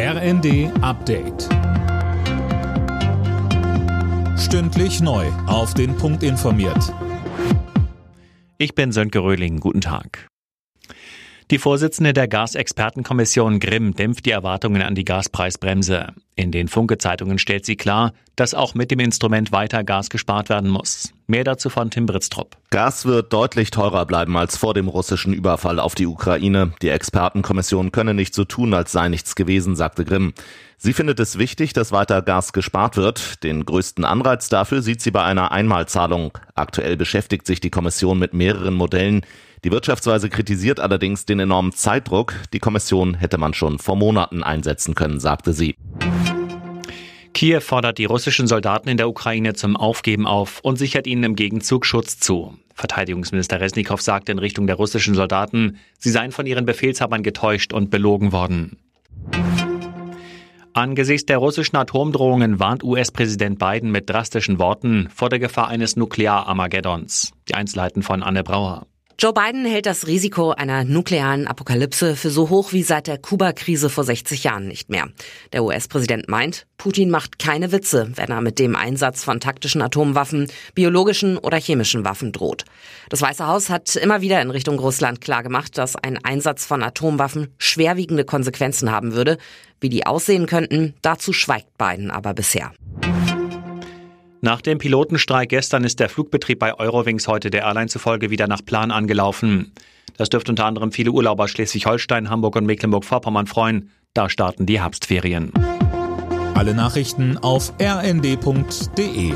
RND Update. Stündlich neu. Auf den Punkt informiert. Ich bin Sönke Röhling. Guten Tag. Die Vorsitzende der Gasexpertenkommission Grimm dämpft die Erwartungen an die Gaspreisbremse. In den Funke-Zeitungen stellt sie klar, dass auch mit dem Instrument weiter Gas gespart werden muss. Mehr dazu von Tim Britztrup. Gas wird deutlich teurer bleiben als vor dem russischen Überfall auf die Ukraine. Die Expertenkommission könne nicht so tun, als sei nichts gewesen, sagte Grimm. Sie findet es wichtig, dass weiter Gas gespart wird. Den größten Anreiz dafür sieht sie bei einer Einmalzahlung. Aktuell beschäftigt sich die Kommission mit mehreren Modellen. Die Wirtschaftsweise kritisiert allerdings den enormen Zeitdruck. Die Kommission hätte man schon vor Monaten einsetzen können, sagte sie. Kiew fordert die russischen Soldaten in der Ukraine zum Aufgeben auf und sichert ihnen im Gegenzug Schutz zu. Verteidigungsminister Resnikow sagte in Richtung der russischen Soldaten, sie seien von ihren Befehlshabern getäuscht und belogen worden. Angesichts der russischen Atomdrohungen warnt US-Präsident Biden mit drastischen Worten vor der Gefahr eines Nuklear-Armageddons. Die Einzelheiten von Anne Brauer. Joe Biden hält das Risiko einer nuklearen Apokalypse für so hoch wie seit der Kuba-Krise vor 60 Jahren nicht mehr. Der US-Präsident meint, Putin macht keine Witze, wenn er mit dem Einsatz von taktischen Atomwaffen, biologischen oder chemischen Waffen droht. Das Weiße Haus hat immer wieder in Richtung Russland klargemacht, dass ein Einsatz von Atomwaffen schwerwiegende Konsequenzen haben würde. Wie die aussehen könnten, dazu schweigt Biden aber bisher. Nach dem Pilotenstreik gestern ist der Flugbetrieb bei Eurowings heute der Airline zufolge wieder nach Plan angelaufen. Das dürfte unter anderem viele Urlauber Schleswig-Holstein, Hamburg und Mecklenburg-Vorpommern freuen. Da starten die Herbstferien. Alle Nachrichten auf rnd.de